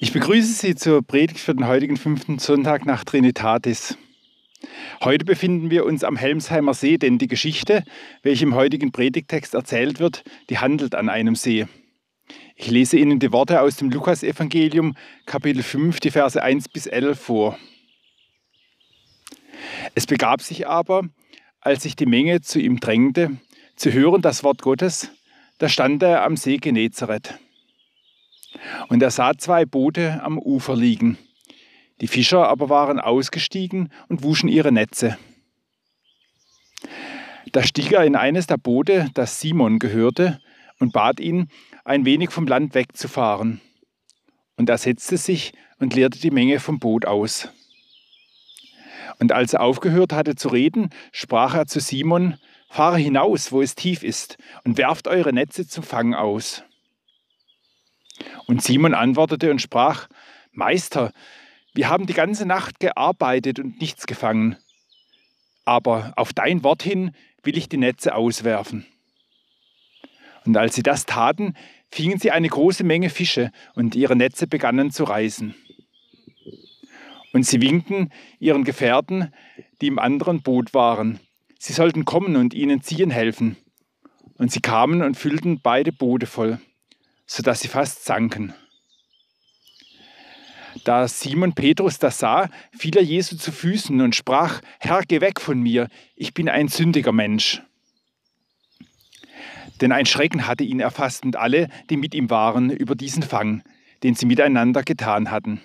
Ich begrüße Sie zur Predigt für den heutigen fünften Sonntag nach Trinitatis. Heute befinden wir uns am Helmsheimer See, denn die Geschichte, welche im heutigen Predigtext erzählt wird, die handelt an einem See. Ich lese Ihnen die Worte aus dem Lukasevangelium, Kapitel 5, die Verse 1 bis 11 vor. Es begab sich aber, als sich die Menge zu ihm drängte, zu hören das Wort Gottes, da stand er am See Genezareth. Und er sah zwei Boote am Ufer liegen. Die Fischer aber waren ausgestiegen und wuschen ihre Netze. Da stieg er in eines der Boote, das Simon gehörte, und bat ihn, ein wenig vom Land wegzufahren. Und er setzte sich und leerte die Menge vom Boot aus. Und als er aufgehört hatte zu reden, sprach er zu Simon, Fahre hinaus, wo es tief ist, und werft eure Netze zum Fang aus. Und Simon antwortete und sprach, Meister, wir haben die ganze Nacht gearbeitet und nichts gefangen. Aber auf dein Wort hin will ich die Netze auswerfen. Und als sie das taten, fingen sie eine große Menge Fische und ihre Netze begannen zu reißen. Und sie winkten ihren Gefährten, die im anderen Boot waren. Sie sollten kommen und ihnen ziehen helfen. Und sie kamen und füllten beide Boote voll sodass sie fast sanken. Da Simon Petrus das sah, fiel er Jesu zu Füßen und sprach, Herr, geh weg von mir, ich bin ein sündiger Mensch. Denn ein Schrecken hatte ihn erfasst und alle, die mit ihm waren, über diesen Fang, den sie miteinander getan hatten.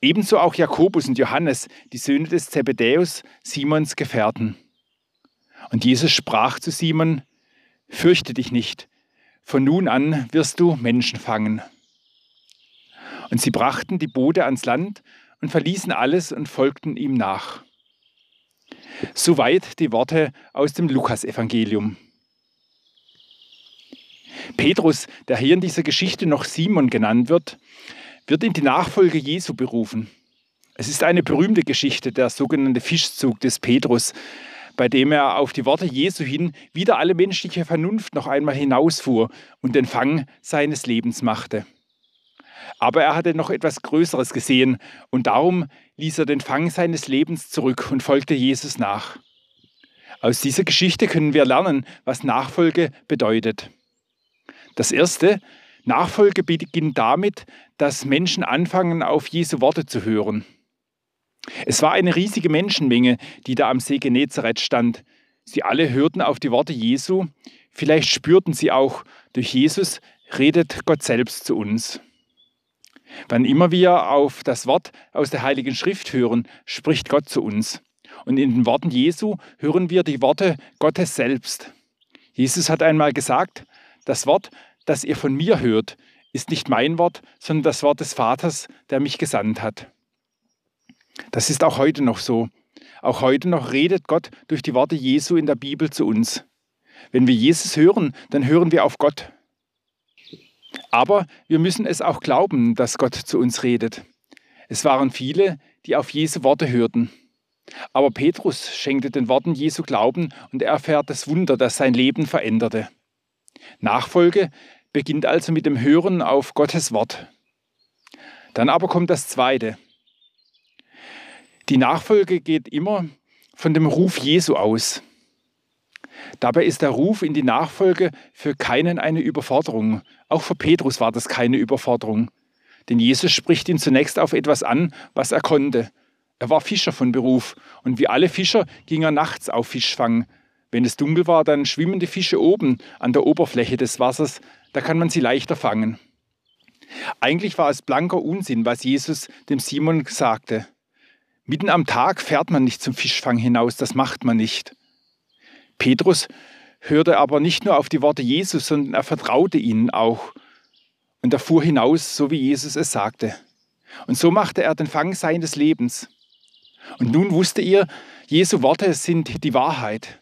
Ebenso auch Jakobus und Johannes, die Söhne des Zebedäus, Simons Gefährten. Und Jesus sprach zu Simon, Fürchte dich nicht, von nun an wirst du Menschen fangen. Und sie brachten die Boote ans Land und verließen alles und folgten ihm nach. Soweit die Worte aus dem Lukasevangelium. Petrus, der hier in dieser Geschichte noch Simon genannt wird, wird in die Nachfolge Jesu berufen. Es ist eine berühmte Geschichte, der sogenannte Fischzug des Petrus, bei dem er auf die Worte Jesu hin wieder alle menschliche Vernunft noch einmal hinausfuhr und den Fang seines Lebens machte. Aber er hatte noch etwas Größeres gesehen und darum ließ er den Fang seines Lebens zurück und folgte Jesus nach. Aus dieser Geschichte können wir lernen, was Nachfolge bedeutet. Das Erste, Nachfolge beginnt damit, dass Menschen anfangen, auf Jesu Worte zu hören. Es war eine riesige Menschenmenge, die da am See Genezareth stand. Sie alle hörten auf die Worte Jesu. Vielleicht spürten sie auch, durch Jesus redet Gott selbst zu uns. Wann immer wir auf das Wort aus der Heiligen Schrift hören, spricht Gott zu uns. Und in den Worten Jesu hören wir die Worte Gottes selbst. Jesus hat einmal gesagt, das Wort, das ihr von mir hört, ist nicht mein Wort, sondern das Wort des Vaters, der mich gesandt hat. Das ist auch heute noch so. Auch heute noch redet Gott durch die Worte Jesu in der Bibel zu uns. Wenn wir Jesus hören, dann hören wir auf Gott. Aber wir müssen es auch glauben, dass Gott zu uns redet. Es waren viele, die auf Jesu Worte hörten. Aber Petrus schenkte den Worten Jesu Glauben und er erfährt das Wunder, das sein Leben veränderte. Nachfolge beginnt also mit dem Hören auf Gottes Wort. Dann aber kommt das Zweite. Die Nachfolge geht immer von dem Ruf Jesu aus. Dabei ist der Ruf in die Nachfolge für keinen eine Überforderung. Auch für Petrus war das keine Überforderung. Denn Jesus spricht ihn zunächst auf etwas an, was er konnte. Er war Fischer von Beruf und wie alle Fischer ging er nachts auf Fischfang. Wenn es dunkel war, dann schwimmen die Fische oben an der Oberfläche des Wassers, da kann man sie leichter fangen. Eigentlich war es blanker Unsinn, was Jesus dem Simon sagte. Mitten am Tag fährt man nicht zum Fischfang hinaus, das macht man nicht. Petrus hörte aber nicht nur auf die Worte Jesus, sondern er vertraute ihnen auch. Und er fuhr hinaus, so wie Jesus es sagte. Und so machte er den Fang seines Lebens. Und nun wusste ihr, Jesu Worte sind die Wahrheit.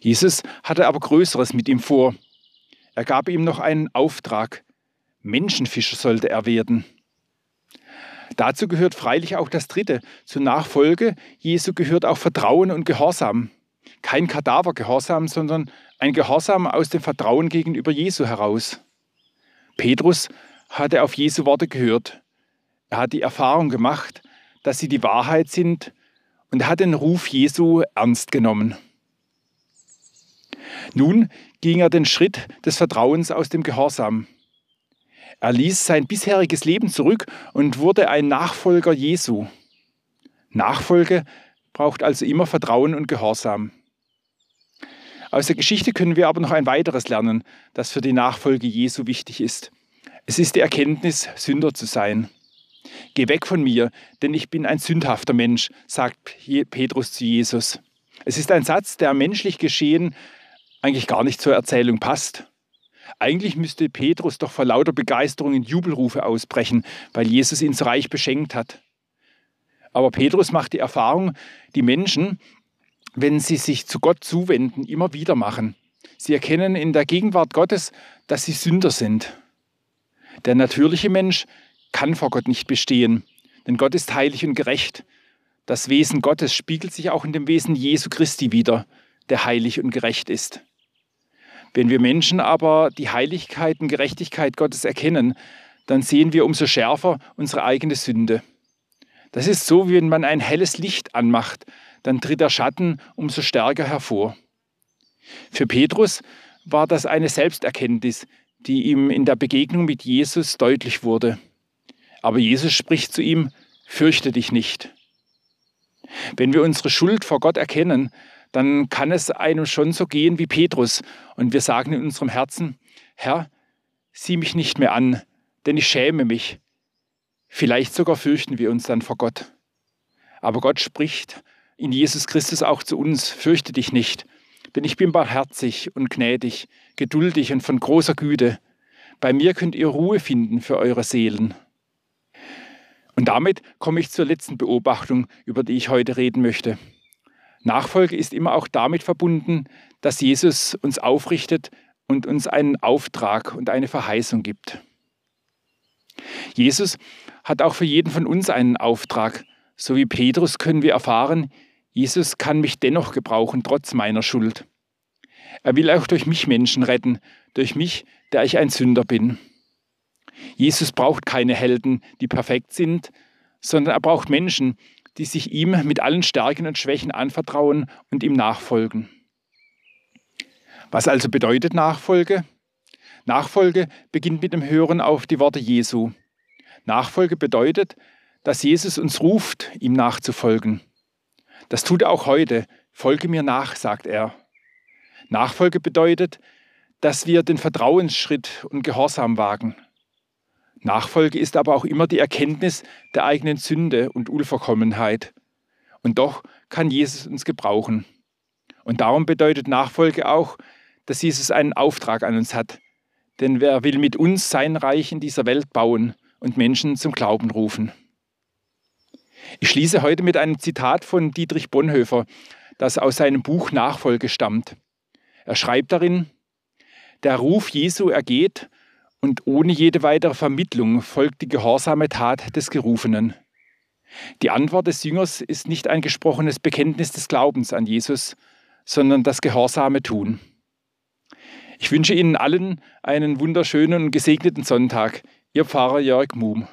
Jesus hatte aber Größeres mit ihm vor. Er gab ihm noch einen Auftrag. Menschenfischer sollte er werden. Dazu gehört freilich auch das Dritte. Zur Nachfolge Jesu gehört auch Vertrauen und Gehorsam. Kein Kadavergehorsam, sondern ein Gehorsam aus dem Vertrauen gegenüber Jesu heraus. Petrus hat er auf Jesu Worte gehört. Er hat die Erfahrung gemacht, dass sie die Wahrheit sind und hat den Ruf Jesu ernst genommen. Nun ging er den Schritt des Vertrauens aus dem Gehorsam. Er ließ sein bisheriges Leben zurück und wurde ein Nachfolger Jesu. Nachfolge braucht also immer Vertrauen und Gehorsam. Aus der Geschichte können wir aber noch ein weiteres lernen, das für die Nachfolge Jesu wichtig ist. Es ist die Erkenntnis, Sünder zu sein. Geh weg von mir, denn ich bin ein sündhafter Mensch, sagt Petrus zu Jesus. Es ist ein Satz, der menschlich geschehen eigentlich gar nicht zur Erzählung passt. Eigentlich müsste Petrus doch vor lauter Begeisterung in Jubelrufe ausbrechen, weil Jesus ihn so reich beschenkt hat. Aber Petrus macht die Erfahrung, die Menschen, wenn sie sich zu Gott zuwenden, immer wieder machen. Sie erkennen in der Gegenwart Gottes, dass sie Sünder sind. Der natürliche Mensch kann vor Gott nicht bestehen, denn Gott ist heilig und gerecht. Das Wesen Gottes spiegelt sich auch in dem Wesen Jesu Christi wider, der heilig und gerecht ist. Wenn wir Menschen aber die Heiligkeit und Gerechtigkeit Gottes erkennen, dann sehen wir umso schärfer unsere eigene Sünde. Das ist so, wie wenn man ein helles Licht anmacht, dann tritt der Schatten umso stärker hervor. Für Petrus war das eine Selbsterkenntnis, die ihm in der Begegnung mit Jesus deutlich wurde. Aber Jesus spricht zu ihm, fürchte dich nicht. Wenn wir unsere Schuld vor Gott erkennen, dann kann es einem schon so gehen wie Petrus. Und wir sagen in unserem Herzen, Herr, sieh mich nicht mehr an, denn ich schäme mich. Vielleicht sogar fürchten wir uns dann vor Gott. Aber Gott spricht in Jesus Christus auch zu uns, fürchte dich nicht, denn ich bin barmherzig und gnädig, geduldig und von großer Güte. Bei mir könnt ihr Ruhe finden für eure Seelen. Und damit komme ich zur letzten Beobachtung, über die ich heute reden möchte. Nachfolge ist immer auch damit verbunden, dass Jesus uns aufrichtet und uns einen Auftrag und eine Verheißung gibt. Jesus hat auch für jeden von uns einen Auftrag. So wie Petrus können wir erfahren, Jesus kann mich dennoch gebrauchen, trotz meiner Schuld. Er will auch durch mich Menschen retten, durch mich, der ich ein Sünder bin. Jesus braucht keine Helden, die perfekt sind, sondern er braucht Menschen, die sich ihm mit allen Stärken und Schwächen anvertrauen und ihm nachfolgen. Was also bedeutet Nachfolge? Nachfolge beginnt mit dem Hören auf die Worte Jesu. Nachfolge bedeutet, dass Jesus uns ruft, ihm nachzufolgen. Das tut er auch heute. Folge mir nach, sagt er. Nachfolge bedeutet, dass wir den Vertrauensschritt und Gehorsam wagen. Nachfolge ist aber auch immer die Erkenntnis der eigenen Sünde und Unverkommenheit. Und doch kann Jesus uns gebrauchen. Und darum bedeutet Nachfolge auch, dass Jesus einen Auftrag an uns hat. Denn wer will mit uns sein Reich in dieser Welt bauen und Menschen zum Glauben rufen? Ich schließe heute mit einem Zitat von Dietrich Bonhoeffer, das aus seinem Buch Nachfolge stammt. Er schreibt darin, der Ruf Jesu ergeht und ohne jede weitere Vermittlung folgt die gehorsame Tat des Gerufenen. Die Antwort des Jüngers ist nicht ein gesprochenes Bekenntnis des Glaubens an Jesus, sondern das gehorsame Tun. Ich wünsche Ihnen allen einen wunderschönen und gesegneten Sonntag. Ihr Pfarrer Jörg Muhm.